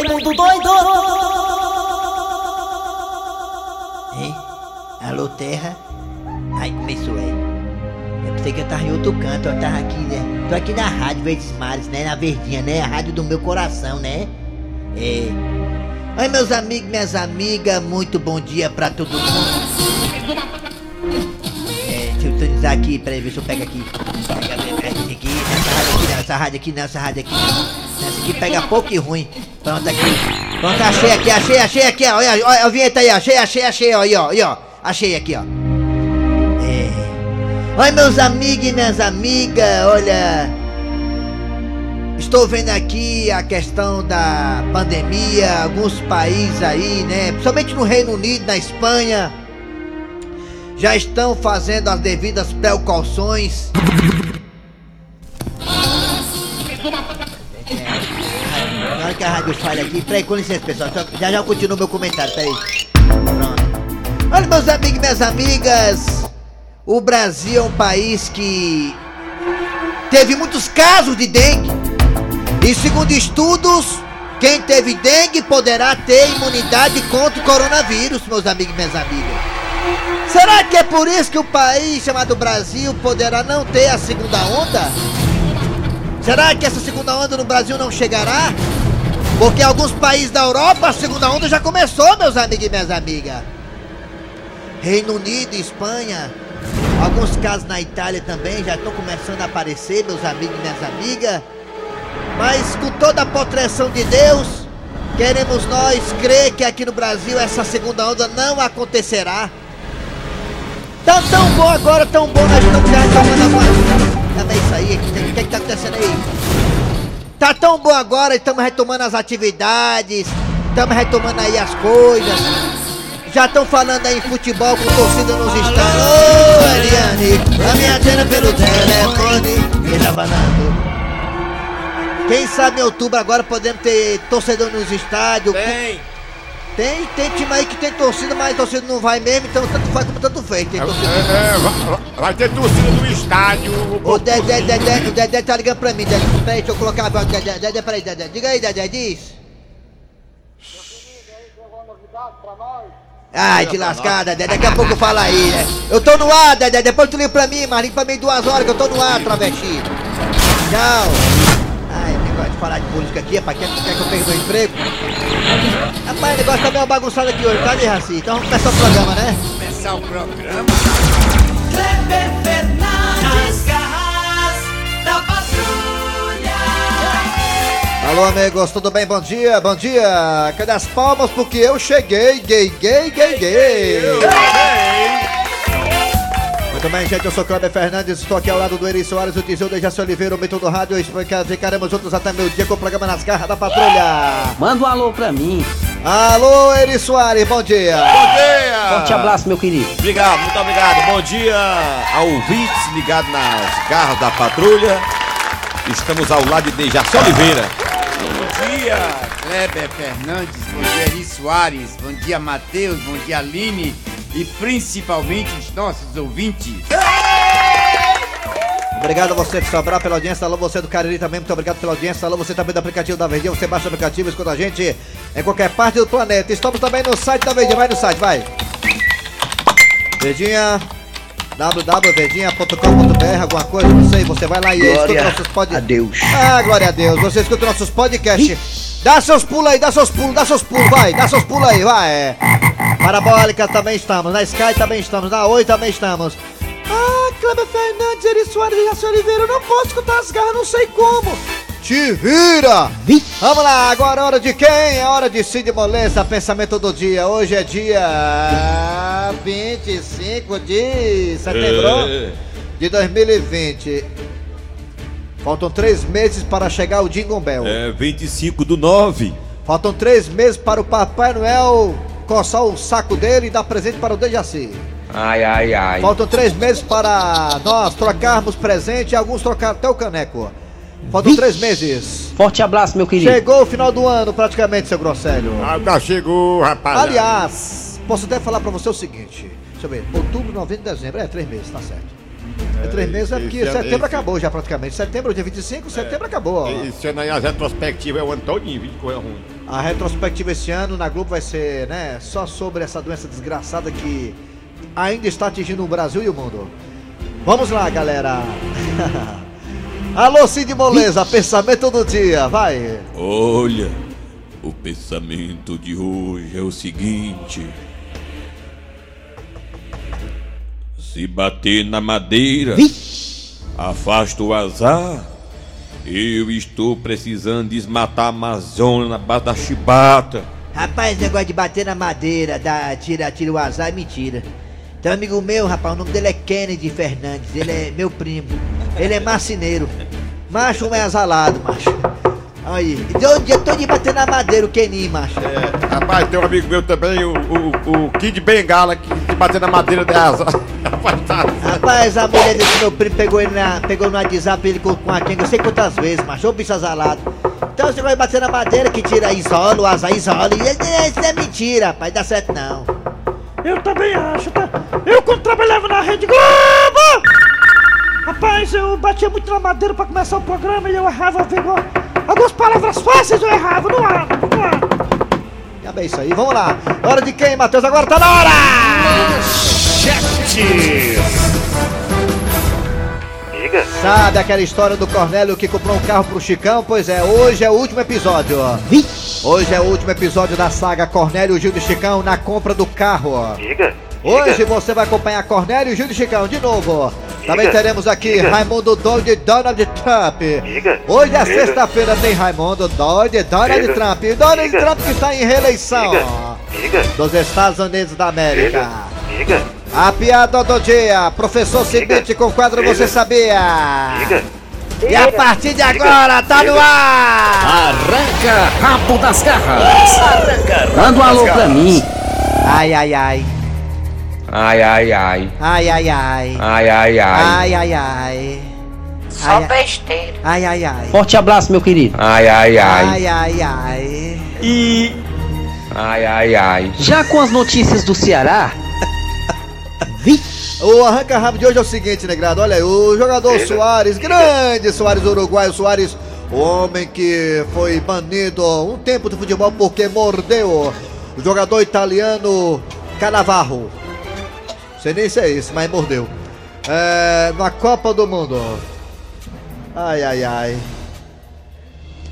Raimundo doido! Hein? Alô, Terra? Ai, começou aí. Eu pensei que eu tava em outro canto, eu tava aqui, né? Tô aqui na Rádio Verdes Mares, né? Na Verdinha, né? A rádio do meu coração, né? É. Oi, meus amigos, minhas amigas, muito bom dia pra todo mundo. É, deixa eu atualizar aqui, peraí, ver se eu pego aqui. Pega aqui, aqui, nessa rádio aqui, nessa rádio aqui, nessa rádio aqui. Essa aqui pega pouco e ruim. Pronto, aqui. Pronto, achei aqui, achei, achei aqui, ó. Olha, olha a vinheta aí. Achei, achei, achei, ó. Aí, ó, aí, ó. Achei aqui, ó. É. Oi, meus amigos e minhas amigas, olha. Estou vendo aqui a questão da pandemia, alguns países aí, né? Principalmente no Reino Unido, na Espanha, já estão fazendo as devidas precauções. Rádio falha aqui, peraí, com licença, pessoal. só- Já já eu continuo meu comentário, peraí. Pronto. Olha, meus amigos e minhas amigas, o Brasil é um país que teve muitos casos de dengue. E segundo estudos, quem teve dengue poderá ter imunidade contra o coronavírus, meus amigos e minhas amigas. Será que é por isso que o país chamado Brasil poderá não ter a segunda onda? Será que essa segunda onda no Brasil não chegará? Porque alguns países da Europa a segunda onda já começou, meus amigos e minhas amigas. Reino Unido, Espanha, alguns casos na Itália também já estão começando a aparecer, meus amigos e minhas amigas. Mas com toda a proteção de Deus, queremos nós crer que aqui no Brasil essa segunda onda não acontecerá. Tá tão bom agora, tão bom, nós estamos já retomando a isso aí, o que, que, que tá acontecendo aí? Tá tão bom agora, estamos retomando as atividades, estamos retomando aí as coisas. Já estão falando aí em futebol com torcida nos estádios. Ô, Eliane, a minha antena pelo telefone. Quem tá falando? Quem sabe em outubro agora podemos ter torcedor nos estádios. Tem. Tem, tem time aí que tem torcida, mas a torcida não vai mesmo, então tanto faz como tanto fez. Tem É, torcida. é, vai, vai ter torcida no estádio. Ô Dedé, Dedé, o Dedé tá ligando pra mim, Dedé. Peraí, deixa eu colocar a voz do Dedé. Dedé, peraí, Dedé. Diga aí, Dedé, diz. Ai, de lascada, Dedé, daqui a pouco fala aí, né? Eu tô no ar, Dedé, depois tu liga pra mim, mas liga pra mim duas horas que eu tô no ar, travesti. Tchau. Falar de política aqui, rapaz, quer, quer que eu pegue meu emprego? Rapaz, o negócio tá meio bagunçado aqui hoje, tá, de Raci? Então vamos começar o programa, né? Começar o programa. Kleber Fernandes, garras da patrulha. Alô, amigos, tudo bem? Bom dia, bom dia. Cadê as palmas? Porque eu cheguei, gay, gay, gay, gay. Muito bem, gente, eu sou Cláudio Fernandes, estou aqui ao lado do Eri Soares, o Tizil, Dejaci Oliveira, o Mito do Rádio, e ficaremos juntos até meu dia com o programa Nas Garras da Patrulha. Manda um alô pra mim. Alô, Eri Soares, bom dia. Bom dia! Forte abraço, meu querido. Obrigado, muito obrigado. Bom dia a ouvintes ligados nas garras da patrulha. Estamos ao lado de Dejaci Oliveira. Bom dia, Kleber Fernandes. Bom dia, Eri Soares. Bom dia, Matheus. Bom dia, Aline. E principalmente os nossos ouvintes. Obrigado a você de Sobral pela audiência, alô você do Cariri também, muito obrigado pela audiência, alô você também do aplicativo da Verdinha, você baixa o aplicativo e escuta a gente em qualquer parte do planeta. Estamos também no site da Verdinha, vai no site, vai. Verdinha, www.verdinha.com.br, alguma coisa, não sei, você vai lá e escuta nossos podcasts. Deus. Ah, glória a Deus, você escuta nossos podcasts. Dá seus pulos aí, dá seus pulos, dá seus pulos, vai, dá seus pulos aí, vai. Parabólica também estamos, na Sky também estamos, na Oi também estamos. Ah, Kleber Fernandes, Eri Soares e Jaci Oliveira, eu não posso escutar as garras, não sei como. Te vira! Vamos lá, agora é hora de quem? É hora de Cid Moleza, pensamento do dia. Hoje é dia 25 de setembro de 2020. Faltam três meses para chegar o Jingle Bell. É 25 do 9. Faltam três meses para o Papai Noel coçar o saco dele e dar presente para o Dejaci. Ai, ai, ai. Faltam três meses para nós trocarmos presente e alguns trocar até o caneco. Faltam três meses. Forte abraço, meu querido. Chegou o final do ano praticamente, seu Grosselho. Ah, já chegou, rapaz. Aliás, posso até falar pra você o seguinte. Deixa eu ver. Outubro, novembro, dezembro. É, três meses, tá certo. É três meses, é porque esse setembro esse- acabou já praticamente. Setembro, dia 25, setembro acabou. ó. Esse ano aí as retrospectivas é o ano todinho, viu? Coisa ruim. A retrospectiva esse ano na Globo vai ser, né, só sobre essa doença desgraçada que ainda está atingindo o Brasil e o mundo. Vamos lá, galera. Alô, Cid Moleza, pensamento do dia, vai. Olha, o pensamento de hoje é o seguinte: se bater na madeira, afasta o azar. Eu estou precisando desmatar a Amazônia na base da chibata. Rapaz, negócio de bater na madeira, dar, tira, tira o azar é mentira. Tem um amigo meu, rapaz, o nome dele é Kennedy Fernandes, ele é meu primo. Ele é marceneiro. Macho é azalado, macho. Aí, de um dia todo dia batendo na madeira, o Kenny, macho. É, rapaz, tem um amigo meu também, o, o, o Kid Bengala, que se bater na madeira de asa. Rapaz, a mulher desse meu primo pegou ele na, pegou no WhatsApp ele com, com a quenga, eu sei quantas vezes, macho, ô bicho azalado. Então você vai bater na madeira que tira isola, o azar isola, isso é mentira, rapaz, dá certo não. Eu também acho, tá? Eu quando trabalhava na Rede Globo! Rapaz, eu batia muito na madeira pra começar o programa e eu errava pegou algumas palavras fáceis eu errava, não há, não há. Já bem isso aí, vamos lá. Hora de quem, Matheus? Agora tá na hora! Sabe aquela história do Cornélio que comprou um carro pro Chicão? Pois é, hoje é o último episódio. Hoje é o último episódio da saga Cornélio Gil de Chicão na compra do carro. Hoje você vai acompanhar Cornélio Gil de Chicão de novo. Também teremos aqui Raimundo Doide e Donald Trump. Hoje é sexta-feira, tem Raimundo Doide e Donald Trump. E Donald Trump que está em reeleição dos Estados Unidos da América. A piada do dia, professor Cibite com o quadro Você Sabia? E a partir de agora, tá no ar! Arranca rabo das garras. Arranca Manda um alô pra mim. Ai, ai, ai. Ai, ai, ai. Ai, ai, ai. Ai, ai, ai. Ai, ai, ai. Só besteira. Ai, ai, ai. Forte abraço, meu querido. Ai, ai, Ai, ai, ai. Ai, ai, ai. Já com as notícias do Ceará? O arranca-rabo de hoje é o seguinte, Negrado. Olha aí, o jogador Soares, grande Soares uruguaio, Soares, o homem que foi banido um tempo do futebol porque mordeu o jogador italiano Canavarro. Sei nem se é isso, mas mordeu. É, na Copa do Mundo. Ai, ai, ai.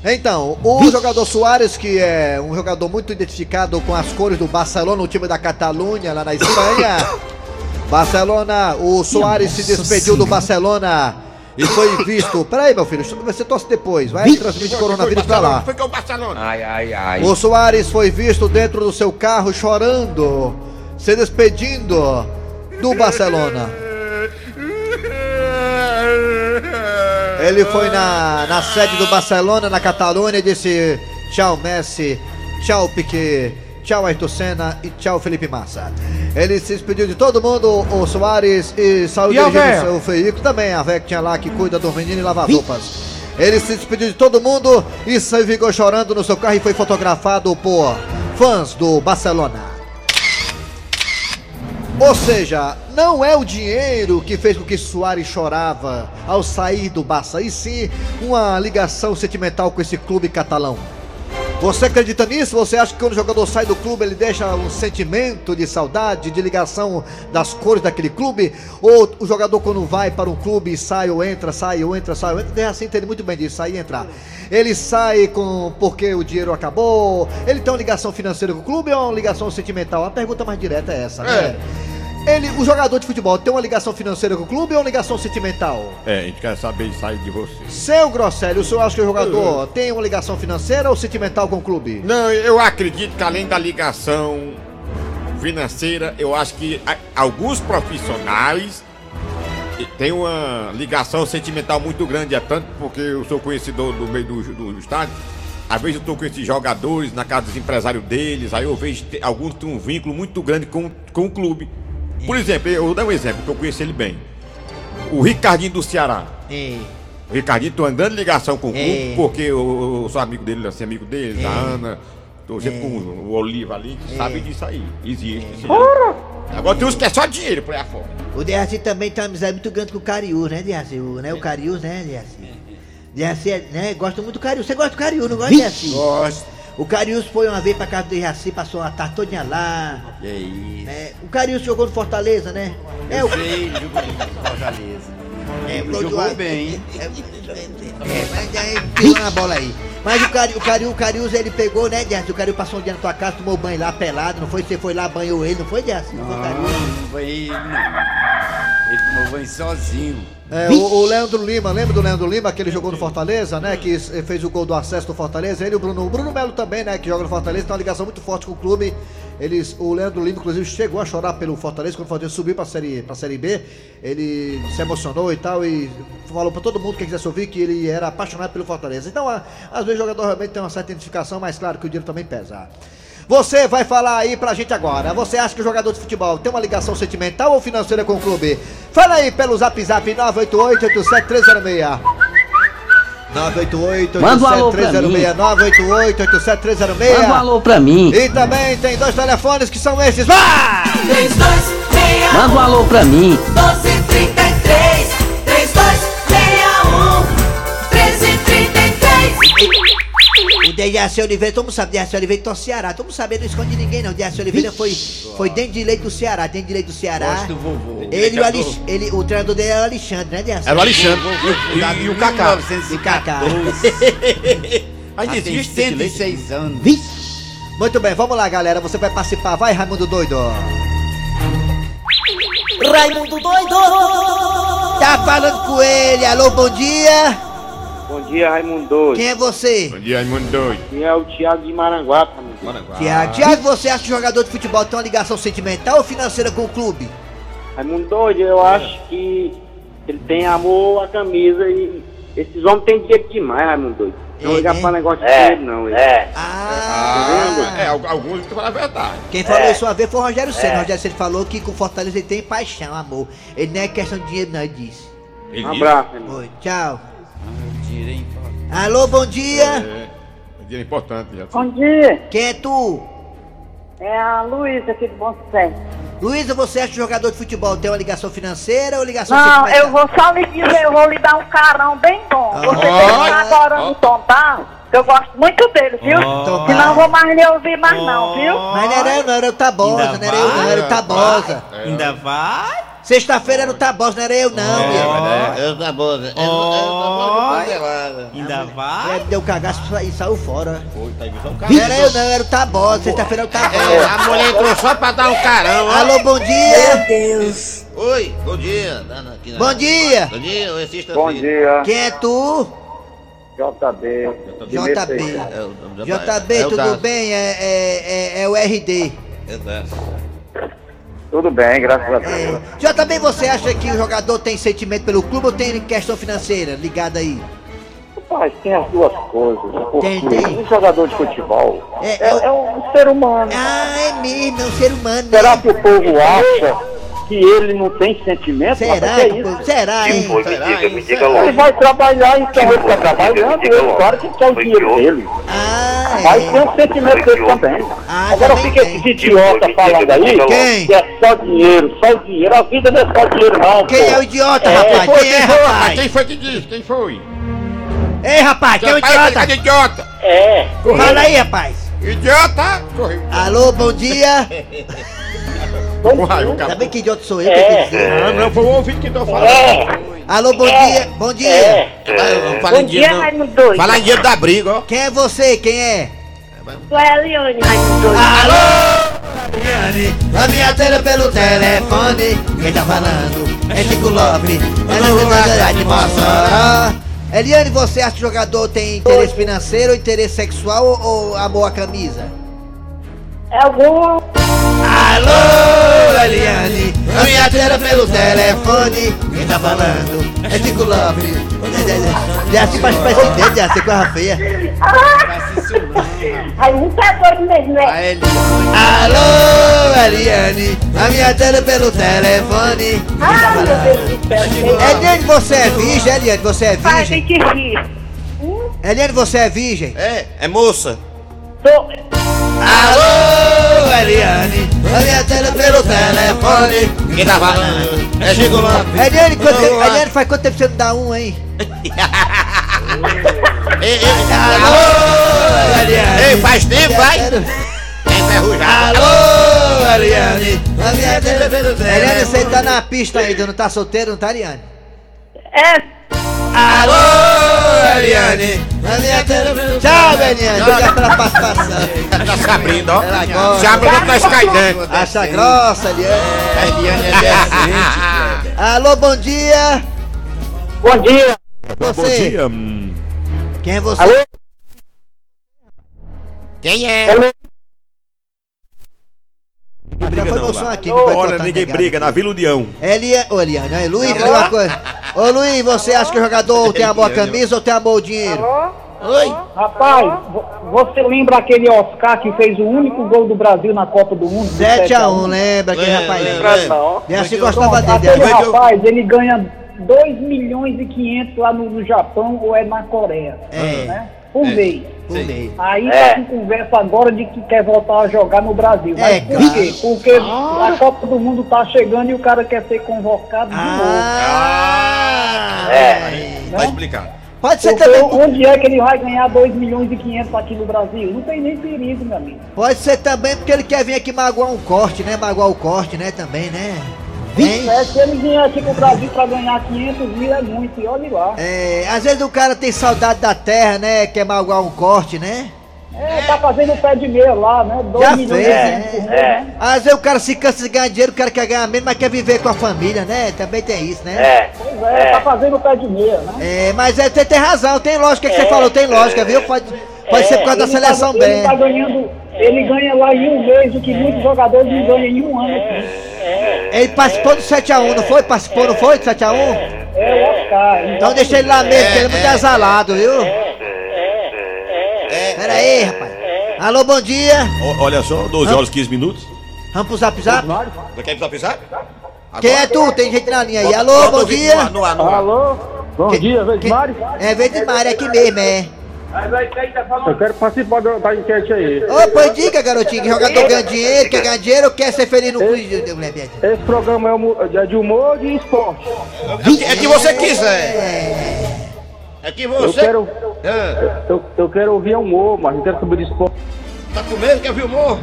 Então, o jogador Soares, que é um jogador muito identificado com as cores do Barcelona, o time da Catalunha, lá na Espanha. Barcelona, o Soares se despediu do Barcelona e foi visto. Peraí, meu filho, você torce depois, vai transmitir coronavírus pra lá. Foi com o Barcelona. Ai, ai, ai. O Soares foi visto dentro do seu carro chorando, se despedindo do Barcelona. Ele foi na, na sede do Barcelona, na Catalunha, e disse tchau Messi, tchau Piquet, tchau Ayrton Senna e tchau Felipe Massa. Ele se despediu de todo mundo, o Soares, e saiu E dirigindo seu veículo também, a véia que tinha lá que cuida dos meninos e lava roupas. Ele se despediu de todo mundo e saiu ficou chorando no seu carro e foi fotografado por fãs do Barcelona. Ou seja, não é o dinheiro que fez com que Soares chorava ao sair do Barça, e sim uma ligação sentimental com esse clube catalão. Você acredita nisso? Você acha que quando o jogador sai do clube ele deixa um sentimento de saudade, de ligação das cores daquele clube? Ou o jogador quando vai para um clube sai ou entra, sai ou entra, sai ou entra, assim entende muito bem disso, sair e entrar. Ele sai com porque o dinheiro acabou? Ele tem uma ligação financeira com o clube ou uma ligação sentimental? A pergunta mais direta é essa, né? Ele, o jogador de futebol tem uma ligação financeira com o clube ou uma ligação sentimental? É, a gente quer saber isso aí de você. Seu Grosselio, o senhor acha que o jogador tem uma ligação financeira ou sentimental com o clube? Não, eu acredito que além da ligação financeira, eu acho que alguns profissionais têm uma ligação sentimental muito grande, é tanto porque eu sou conhecedor do meio do, do, do estádio. Às vezes eu tô com esses jogadores na casa dos empresários deles, aí eu vejo que alguns têm um vínculo muito grande com, com o clube. Por exemplo, eu vou dar um exemplo que eu conheço ele bem. O Ricardinho do Ceará. É. O Ricardinho tem uma grande ligação com o clube, É. porque eu, eu sou amigo dele, assim, amigo dele, da É. Ana. Tô sempre com o Oliva ali, que sabe disso aí. Existe. Agora tem uns que é só dinheiro por aí afora. O Deaci também tem uma amizade muito grande com o Cariús, né, Deaci? O, né, o Cariús, né? Deaci, é- né, gosta muito do Cariús. Você gosta do Cariús, não gosta, Deaci? Gosto. O Cariús foi uma vez pra casa do Deaci, passou uma tarde todinha lá. Que isso. É, o Cariús jogou no Fortaleza, né? É, Eu o... sei, jogou no Fortaleza. É, jogou lado. bem. É, é, mas aí pisou na bola aí. Mas o Cari, o Cari, o Cariús ele pegou, né, Dias? O Cariús passou um dia na tua casa, tomou banho lá pelado, não foi? Você foi lá, banhou ele, não foi, Dias? Não foi, Não, Cariús? não foi ele, não. Ele tomou banho sozinho. É, o, o Leandro Lima, lembra do Leandro Lima, que ele jogou no Fortaleza, né? Que s- fez o gol do acesso do Fortaleza. Ele e o Bruno. O Bruno Melo também, né? Que joga no Fortaleza, tem uma ligação muito forte com o clube. Eles, o Leandro Lima, inclusive, chegou a chorar pelo Fortaleza quando o Fortaleza subiu pra série, pra série B. Ele se emocionou e tal, e falou pra todo mundo que quisesse ouvir que ele era apaixonado pelo Fortaleza. Então, a- às vezes o jogador realmente tem uma certa identificação, mas claro que o dinheiro também pesa. Você vai falar aí pra gente agora. Você acha que o jogador de futebol tem uma ligação sentimental ou financeira com o clube? Fala aí pelo zap zap 988-87306. 988 Manda um alô pra 87306 988 87306 Manda um alô pra mim. E também tem dois telefones que são esses. Vai! 3261 Manda um alô pra mim. 1233 O Dejaci Oliveira, todo mundo sabe, Dejaci Oliveira torce Ceará. Todo mundo sabe, ele não esconde ninguém não. Dejaci Oliveira foi, foi dentro de leite do Ceará, dentro de leite do Ceará. Gosto do vovô. Ele, o Alex, ele, o treinador dele era o Alexandre, né, Dejaci? Era o Alexandre. E, o Kaká. E Kaká. Ainda Já tem existe esse leite? 106 anos. Muito bem, vamos lá, galera. Você vai participar. Vai, Raimundo Doido. Raimundo doido Tá falando com ele, alô, bom dia. Bom dia, Raimundo. Quem é você? Bom dia, Raimundo. Quem é o Thiago de Maranguape, amigo? Tiago. Tiago, você acha que o jogador de futebol tem uma ligação sentimental ou financeira com o clube? Raimundo eu acho que ele tem amor à camisa e esses homens têm dinheiro demais, Raimundo. Não É, ligar né? pra negócio de dinheiro, não. É. Ah, É, al- alguns que falam a verdade. Quem falou isso uma vez foi o Rogério Senna. O Rogério Senna falou que com Fortaleza ele tem paixão, amor. Ele não é questão de dinheiro, não, ele disse. Ele Um abraço. Oi, tchau. É. Alô, bom dia. É, dinheiro é importante. Já. Bom dia, Quem é tu? é a Luísa aqui do Bom Sucesso. Luísa, você acha que o jogador de futebol tem uma ligação financeira ou ligação Não, sentimental? eu vou só lhe dizer, eu vou lhe dar um carão bem bom. Você tem que estar agora no Tom que eu gosto muito dele, viu? Tom Senão eu Bar. vou mais lhe ouvir mais não, viu? Mas não era eu, não, era o Tabosa, Ainda não era eu, não, era o Tabosa. Ainda vai? Sexta-feira era o Tabosa, não era eu, não, meu. Eu tá né? Eu, Ainda vai? deu cagaço e saiu fora. tá Não era eu, não, era o Tabosa. Sexta-feira era o Tabosa. A mulher entrou só pra dar um carão, ó. Alô, bom dia. Deus Oi, bom dia. Bom dia. Bom dia, é. Bom dia, Quem é tu? JB. JB. É JB, é tudo bem? É, é, é, é o RD. É o Daço. Tudo bem, graças a Deus. É. JB, você acha que o jogador tem sentimento pelo clube ou tem questão financeira ligada aí? Rapaz, tem as duas coisas. Porque Tem, tem. um jogador de futebol É, é, é- é um ser humano. Ah, é mesmo, é um ser humano. Será né? que o povo acha que ele não tem sentimento? Será? Rapaz, que é que- isso? Será, hein? Ele vai trabalhar, então ele está trabalhando, ele, claro que quer o dinheiro dele. Ah, Mas é. tem um sentimento dele também. Ah, Agora também fica tem. esses idiotas falando aí Quem? que é só dinheiro, só dinheiro. A vida não é só dinheiro, não. Quem pô. é o idiota, É, rapaz? Foi, Quem é, quem foi, rapaz? rapaz? Quem foi que disse? Quem foi? Ei, rapaz, quem é o idiota? cadê idiota? É. Fala aí, rapaz. Idiota! Correu. Alô, bom dia. Uai, o cara... Sabe que idiota sou eu? É. que tenho que dizer? Não, não, foi o ouvido que tô falando. É. Alô, bom dia. Bom dia. É. Em Bom dia, não. Raimundo Doido. Fala em dinheiro da briga, ó. Quem é você? Quem é? Sou a Eliane, Raimundo Doido. Alô, Eliane, a minha tela pelo telefone. Quem tá falando é Chico Lopes, é na cidade de Mossoró. Eliane, você acha que o jogador tem interesse financeiro, interesse sexual ou, ou amor à camisa? É algum... Alô, Eliane, a minha tela pelo telefone. Quem tá falando é Chico Lopes. Já se faz presidente, já se coisa feia. Aí não tá doido mesmo, né? A. Alô, Eliane, a minha tela pelo telefone. Quem tá Ah, meu falando? Deus do céu. Eliane, você é virgem? Eliane, você é Pai, virgem? tem que rir. Eliane, você é virgem? É, é moça. Tô... Alô, Eliane, a minha tela pelo telefone. Quem tá falando? É Chico Lopes. Eliane, quanto tempo- Eliane, faz quanto tempo você não dá um, hein? Ei, ei, Alô, Eliane. Ei, faz tempo, vai. Enferrujado. Alô, Eliane, a minha tela pelo telefone. Eliane, você tá na pista ainda, não tá solteiro, não tá, Eliane? É. Alô, Eliane, Tchau, Eliane, obrigado pela participação. Tá se abrindo, ó. Gosta. Se abre quando tá escaidando. Acha grossa, Eliane. Eliane é decente, Alô, bom dia. Bom dia. Você. Bom dia. Quem é você? Alô? Quem é? Já foi meu som aqui. Olha, ninguém briga na Vila União. Elia... Ô, Eliane, aí, Luiz, diga uma coisa. Ô, Luiz, você acha que o jogador tem amor à camisa ou tem amor ao dinheiro? Oi. Rapaz, vo- você lembra aquele Oscar que fez o único gol do Brasil na Copa do Mundo? 7x1, lembra aquele Lembra, rapaz? lembra. Não. Eu acho que gostava dele. Aquele né? rapaz, ele ganha 2 milhões e 500 lá no, no Japão ou é na Coreia. É. Né? Por mês. Por mês. Aí tá com conversa agora de que quer voltar a jogar no Brasil. Mas É, por cara. quê? Porque a Copa do Mundo tá chegando e o cara quer ser convocado de Ah, É. Tá explicado. Pode ser novo. Porque também. onde é que ele vai ganhar 2 milhões e 500 aqui no Brasil? Não tem nem perigo, meu amigo. Pode ser também porque ele quer vir aqui magoar um corte, né? Magoar o corte, né? Também, né? É, se ele vier aqui pro Brasil pra ganhar 500 mil é muito, e olha lá. É, às vezes o cara tem saudade da terra, né? Quer magoar um corte, né? É, tá fazendo pé de meia lá, né? 2 Já milhões fez, é. 500 por mês, né? Às vezes o cara se cansa de ganhar dinheiro, o cara quer ganhar menos, mas quer viver com a família, né? Também tem isso, né? Pois é, tá fazendo pé de meia, né? É, mas é, você tem razão, tem lógica que você falou, tem lógica, viu? Pode, pode ser por causa da Ele tá- seleção ele bem. tá ganhando, ele ganha lá em um mês o que muitos jogadores não ganham em um ano aqui. Ele participou do 7x1, não foi? Participou, não foi do 7x1? É o Oscar. Então deixa ele lá mesmo, porque ele é muito exalado, viu? Pera aí, rapaz. Alô, bom dia. O- Olha só, 12 horas 15 minutos. Vamos pro zap zap? Você quer pisar, pisar? Quem é tu? Tem gente na linha aí. Alô, bom dia. Alô? Bom dia, Vesmário? É, vem de Mário, é aqui mesmo, é. Eu quero participar da, enquete aí. Ô, pois diga, garotinho, que jogador ganha dinheiro, quer ganhar dinheiro ou quer ser feliz no clube? Esse programa é, é de humor ou de esporte? É que você quiser. É que Eu você. quero, Ah, eu, eu quero ouvir humor, mas não quero saber de esporte. tá com medo? Quer ver o humor?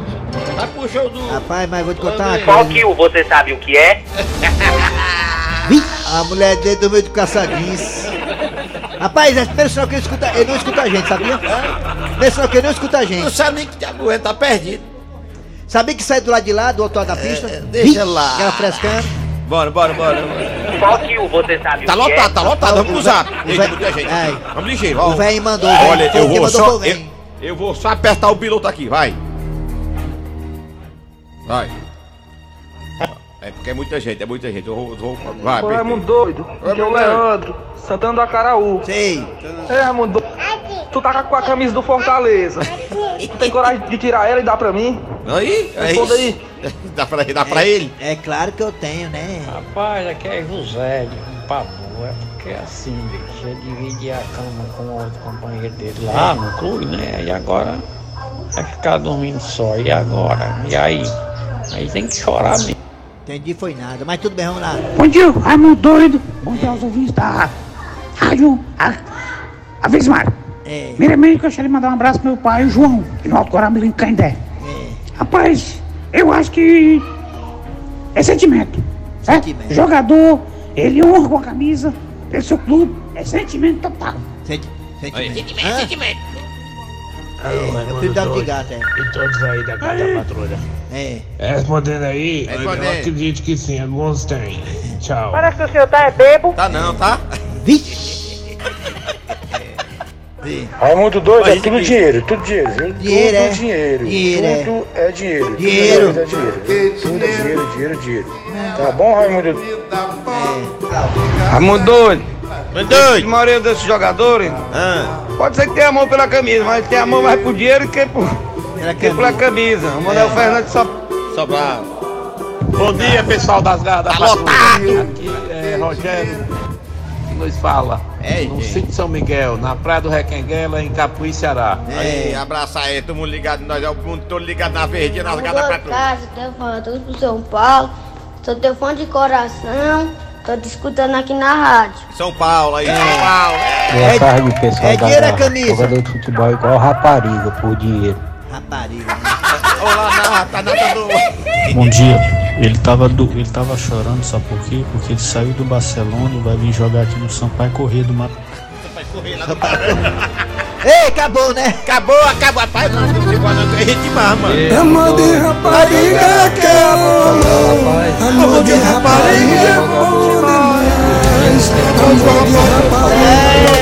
Vai pro show do. Rapaz, mas vou te contar uma Qual que o você sabe o que é? A mulher dele dormiu de caçadinhos. Rapaz, é o primeiro sinal que ele escuta, ele não escuta a gente, sabia? Primeiro sinal que ele não escuta a Não gente. sabe nem que tá doendo, tá perdido. Sabia que sai do lado de lá, do outro lado da pista? deixa lá. Aquela frescando. Bora, bora, bora. Qual que o você sabe Tá o que é? lotado, tá lotado. Vamos cruzar. O muita gente. Ai. Vamos ligeiro, O ó. velho mandou. o velho- Olha, eu vou mandou só. o Eu, eu vou só apertar o piloto aqui, vai. Vai. É porque é muita gente, é muita gente. Eu vou. vou vai, Ô, apertei. Raimundo doido, aqui é o. Leandro, Santana do Acaraú. Sei. É, Raimundo doido, tu tá com a camisa do Fortaleza. Tu tem coragem de tirar ela e dar pra mim? Aí, é Responda isso. aí. Dá pra, dá pra ele? É claro que eu tenho, né? Rapaz, aqui é José, de um pavor. É porque assim, bicho, ele dividia a cama com o outro companheiro dele lá no clube, né? E agora vai ficar dormindo só. E agora? E aí? Aí tem que chorar mesmo. Entendi, foi nada. Mas tudo bem, vamos lá. Bom dia, Raimundo doido. Bom dia aos ouvintes da Rádio A- Aves Mar. É. Primeiramente, eu gostaria de mandar um abraço pro meu pai, o João, de Alto Coramilim, em Candé. Rapaz, eu acho que é sentimento, certo? Sentimento. Jogador, ele honra com a camisa pelo seu clube, é sentimento total. Senti, sentimento. Sentimento, sentimento. É, é o filho da de gato, é. E todos aí da Gata Patrulha. É. Respondendo aí, Respondendo. eu acredito que sim, alguns têm. Tchau. Parece que o senhor tá é bebo. Tá não, tá? Vixe! Raimundo doido, é tudo dinheiro, tudo dinheiro, viu? Dinheiro, tudo é. dinheiro. Dinheiro, é. tudo é dinheiro. Dinheiro. Tudo é dinheiro. Tudo é dinheiro, dinheiro, dinheiro. Tá bom, Raimundo? Raimundo doido, Doido. a maioria desses jogadores, Ah, pode ser que tenha amor pela camisa, mas tem amor mais por dinheiro que, por, Era que pela camisa. O Manuel Fernandes só só bravo. Bom dia, pessoal das garras da Tá Patrulha. lotado. Aqui é Rogério que nos fala. no sítio São Miguel, na Praia do Requenguela, em Capuí, Ceará. Aí, abraça aí, todo mundo ligado, nós é o mundo todo ligado na verdinha, nas gadas pra tudo. casa, telefone todos pro São Paulo. Sou telefone de coração. Tô te escutando aqui na rádio. São Paulo aí, São Paulo. Boa tarde, pessoal é da dinheiro Garra. camisa. Jogador de futebol igual rapariga por dinheiro. Rapariga. Olá, não, tá nada do. Bom dia. Ele tava, do, ele tava chorando, sabe por quê? Porque ele saiu do Barcelona e vai vir jogar aqui no Sampaio Correr do Mato. Ei, acabou, né? Acabou, acabou. Rapaz, não, não tem não, é gente demais, mano. Amor de rapariga que é amor. Amor de rapariga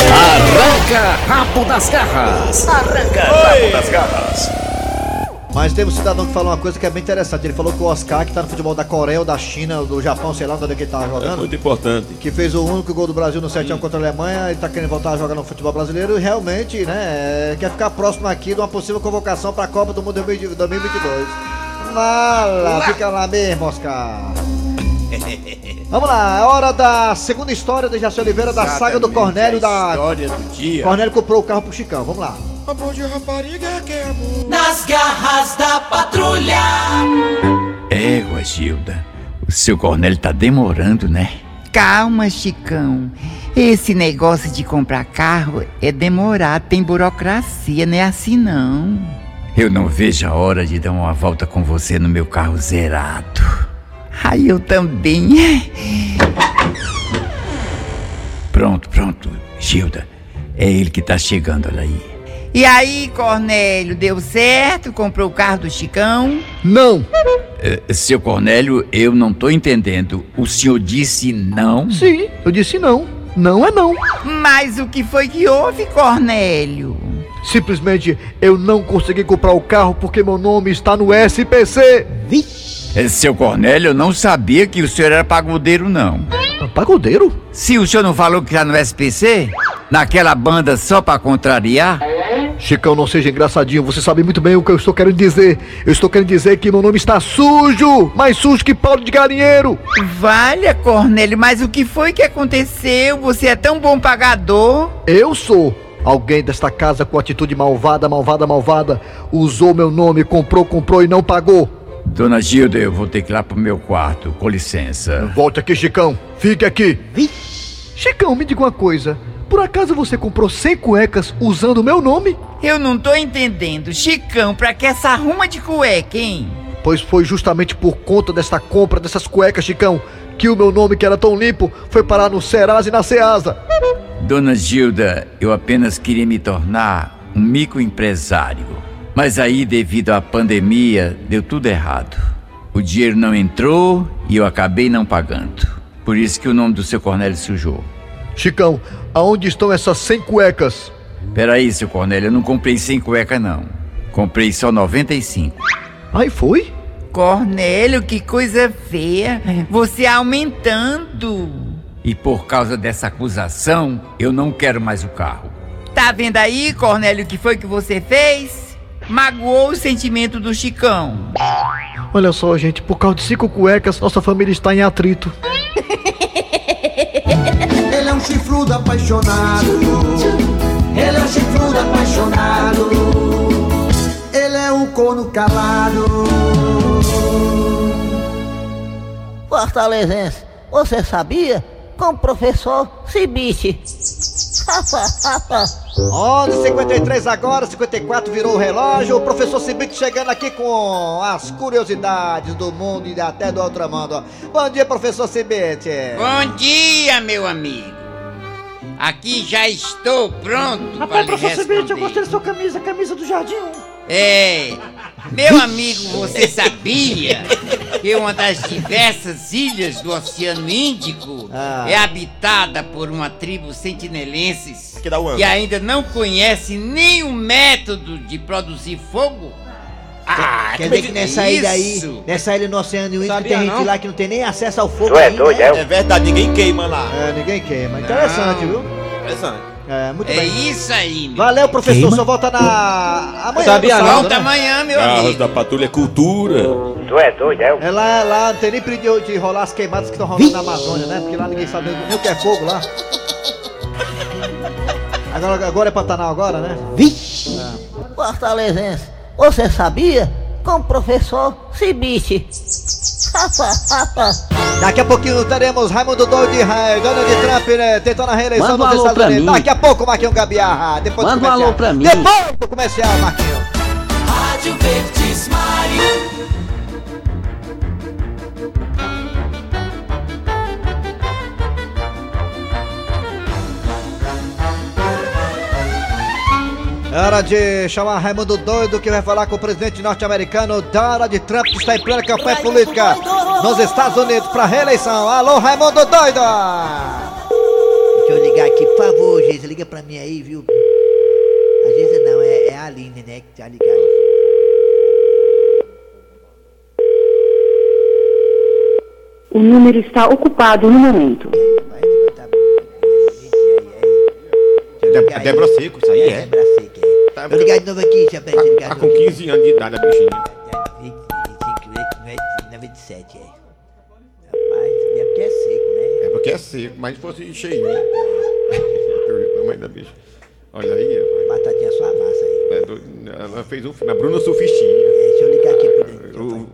Arranca rabo das garras. Arranca rabo das garras. Mas teve um cidadão que falou uma coisa que é bem interessante. Ele falou que o Oscar, que tá no futebol da Coreia ou da China, ou do Japão, sei lá onde é que ele tava É jogando. muito importante. que fez o único gol do Brasil no 7x1 contra a Alemanha, ele tá querendo voltar a jogar no futebol brasileiro e realmente, né, é, quer ficar próximo aqui de uma possível convocação pra Copa do Mundo 2022. Mala, fica lá mesmo, Oscar. Vamos lá, é hora da segunda história de Jaci Oliveira, da saga do Cornélio, a da... história do dia. Cornélio comprou o carro pro Chicão, vamos lá. Amor de rapariga que é amor. Nas garras da patrulha. Égua, Gilda. O seu Cornélio tá demorando, né? Calma, Chicão. Esse negócio de comprar carro é demorado, tem burocracia, não é assim não. Eu não vejo a hora de dar uma volta com você no meu carro zerado. Ai, eu também. Pronto, pronto. Gilda, é ele que tá chegando, olha aí. E aí, Cornélio, deu certo? Comprou o carro do Chicão? Não. Eh, seu Cornélio, eu não tô entendendo. O senhor disse não? Sim, eu disse não. Não é não. Mas o que foi que houve, Cornélio? Simplesmente eu não consegui comprar o carro porque meu nome está no SPC. Eh, Seu Cornélio, eu não sabia que o senhor era pagodeiro, não. Pagodeiro? Se o senhor não falou que tá no SPC? Naquela banda só pra contrariar? Chicão, não seja engraçadinho, você sabe muito bem o que eu estou querendo dizer. Eu estou querendo dizer que meu nome está sujo, mais sujo que pau de galinheiro. Valha, Cornélio, mas o que foi que aconteceu? Você é tão bom pagador? Eu sou. Alguém desta casa com atitude malvada, malvada, malvada, usou meu nome, comprou, comprou e não pagou. Dona Gilda, eu vou ter que ir lá pro meu quarto, com licença. Volte aqui, Chicão. Fique aqui. Chicão, me diga uma coisa. Por acaso você comprou 100 cuecas usando o meu nome? Eu não tô entendendo. Chicão, pra que essa arruma de cueca, hein? Pois foi justamente por conta desta compra dessas cuecas, Chicão, que o meu nome, que era tão limpo, foi parar no Serasa e na Ceasa. Dona Gilda, eu apenas queria me tornar um microempresário. Mas aí, devido à pandemia, deu tudo errado. O dinheiro não entrou e eu acabei não pagando. Por isso que o nome do seu Cornélio sujou. Chicão, aonde estão essas 100 cuecas? Peraí, seu Cornélio, eu não comprei 100 cueca, não. Comprei só 95. Aí foi? Cornélio, que coisa feia. Você aumentando. E por causa dessa acusação, eu não quero mais o carro. Tá vendo aí, Cornélio, o que foi que você fez? Magoou o sentimento do Chicão. Olha só, gente, por causa de cinco cuecas, nossa família está em atrito. Ele é um chifrudo apaixonado. Ele é um chifrudo apaixonado. Ele é um corno calado. Fortalezense, você sabia? Com o professor Cibite. 11h53 agora, 54 virou o relógio. O professor Cibite chegando aqui com as curiosidades do mundo e até do outro mundo. Bom dia, professor Cibite. Bom dia, meu amigo. Aqui já estou pronto para Rapaz, professor Cibite, eu gostei da sua camisa, camisa do Jardim 1. É, meu amigo, você sabia que uma das diversas ilhas do Oceano Índico Ah. é habitada por uma tribo sentinelenses Que que ainda não conhece nenhum método de produzir fogo? Ah, Quer dizer que nessa ilha aí, isso? nessa ilha no Oceano Índico tem gente não? lá que não tem nem acesso ao fogo Tu é doido, né? é? É verdade, ninguém queima lá. É, ninguém queima. Interessante, Não. viu? Interessante. É, muito É bem. isso aí, meu. Valeu, professor. Queima? Só volta na. Amanhã. Sabia não? Volta né? amanhã, meu Carros amigo. da Patrulha Cultura. Tu é doido, é? É lá, é lá, não tem nem perigo de, de rolar as queimadas que estão rolando na Amazônia, né? Porque lá ninguém sabe nem o que é fogo lá. Agora, agora é Pantanal agora, né? Vixe! Fortalezense, você sabia? Com o professor Cibite. Daqui a pouquinho teremos Raimundo Doido e Ra- Donald Trump né, tentando a reeleição Manda um nos alô Estados pra Unidos. mim. Daqui a pouco, Marquinhos Gabiarra. Depois do Manda um alô pra mim. Depois do comercial, Marquinhos. Rádio Verdes hora de chamar Raimundo Doido que vai falar com o presidente norte-americano Donald Trump que está em plena campanha política nos Estados Unidos para reeleição. Alô, Raimundo Doido! Deixa eu ligar aqui, por favor, Geisa, liga pra mim aí, viu? A Geisa não, é, é a Aline, né, que tá ligando. O número está ocupado no momento. É Débora Seco, isso aí é. Débora Seco, é. Tá, Vou ligar de novo aqui, eu se ligar tá de com novo. 15 anos de idade a bichinha. 97, é. Rapaz, é porque é seco, né? É porque é seco, mas se fosse cheinho. né? o tamanho da bicha. Olha aí, rapaz. Batatinha sua massa aí. É do- Ela fez um filme, a Bruna Sufistinha. Deixa eu ligar aqui pro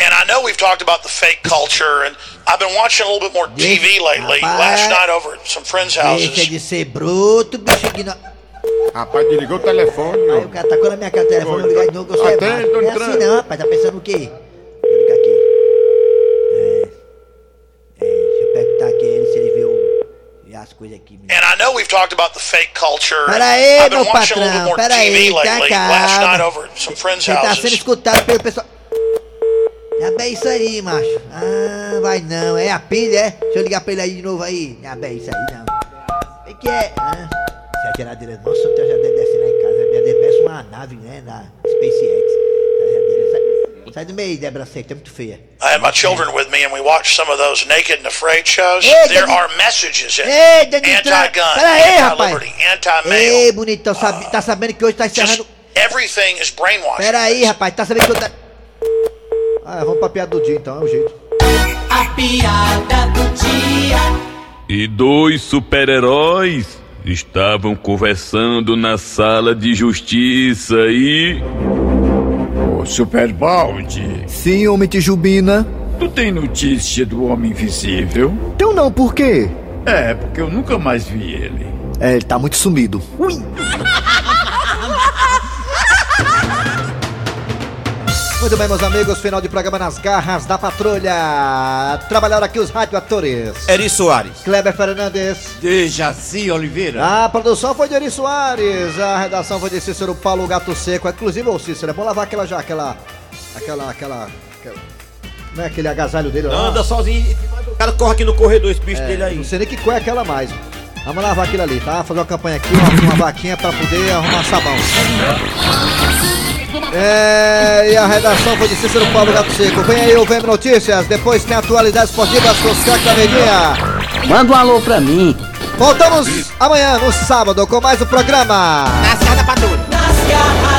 And I know we've talked about the fake culture, and I've been watching a little bit more TV lately. Last night over at some friends' Deixa houses. de ser bruto, bicho ignorante. Rapaz, desligou o telefone, Aí o cara tacou na minha cara o telefone, eu ligar de novo sou Atende, macho. Não é assim não, rapaz, tá pensando o quê? Deixa eu ligar aqui. É, é, deixa eu perguntar aqui a ele se ele viu as coisas aqui. And I know we've talked about the fake culture. Pera aí, meu patrão, pera aí, tá calma. Você tá sendo escutado pelo pessoal. É bem isso aí, macho. Ah, vai não. É a pilha, é? Deixa eu ligar pra ele aí de novo aí. É bem isso aí, não. O que é? Ah, se a geladeira. Nossa, eu tenho a geladeira descendo lá em casa. A geladeira parece uma nave, né? Da SpaceX. Sai, do meio, Débora Seca, é muito feia. I had my children with me, and we watched some of those naked and afraid shows. Ei, there Dani- are messages in Ei, Dani anti-gun, Pera aí, rapaz. anti-liberty, anti-male. Ei, bonitão, sabe, tá sabendo que hoje tá encerrando. Everything is brainwashing. Pera aí, rapaz, tá sabendo que hoje tá. Ah, vamos pra piada do dia então, é o jeito. A piada do dia. E dois super-heróis estavam conversando na sala de justiça e. Ô, Super Balde, Sim, homem Tijubina. tu tem notícia do Homem Invisível? Então não, por quê? É, porque eu nunca mais vi ele. É, ele tá muito sumido. Muito bem, meus amigos, final de programa nas garras da patrulha. Trabalharam aqui os radioatores. Eri Soares. Kleber Fernandes. De Jaci Oliveira. A produção foi de Eri Soares, a redação foi de Cícero Paulo Gato Seco. Inclusive, ô Cícero, é bom lavar aquela já, aquela. Aquela. aquela. aquela não é aquele agasalho dele lá? Anda sozinho. O cara corre aqui no corredor, esse bicho É, dele aí. Não sei nem que cor é aquela mais. Vamos lavar aquilo ali, tá? Fazer uma campanha aqui, uma, uma vaquinha pra poder arrumar sabão. É, e a redação foi de Cícero Paulo Gato Seco. Vem aí o VM Notícias, depois tem atualidades esportivas com da Verdinha. Manda um alô pra mim. Voltamos amanhã, no sábado, com mais um programa. Nas garras da patrulha. Nas garras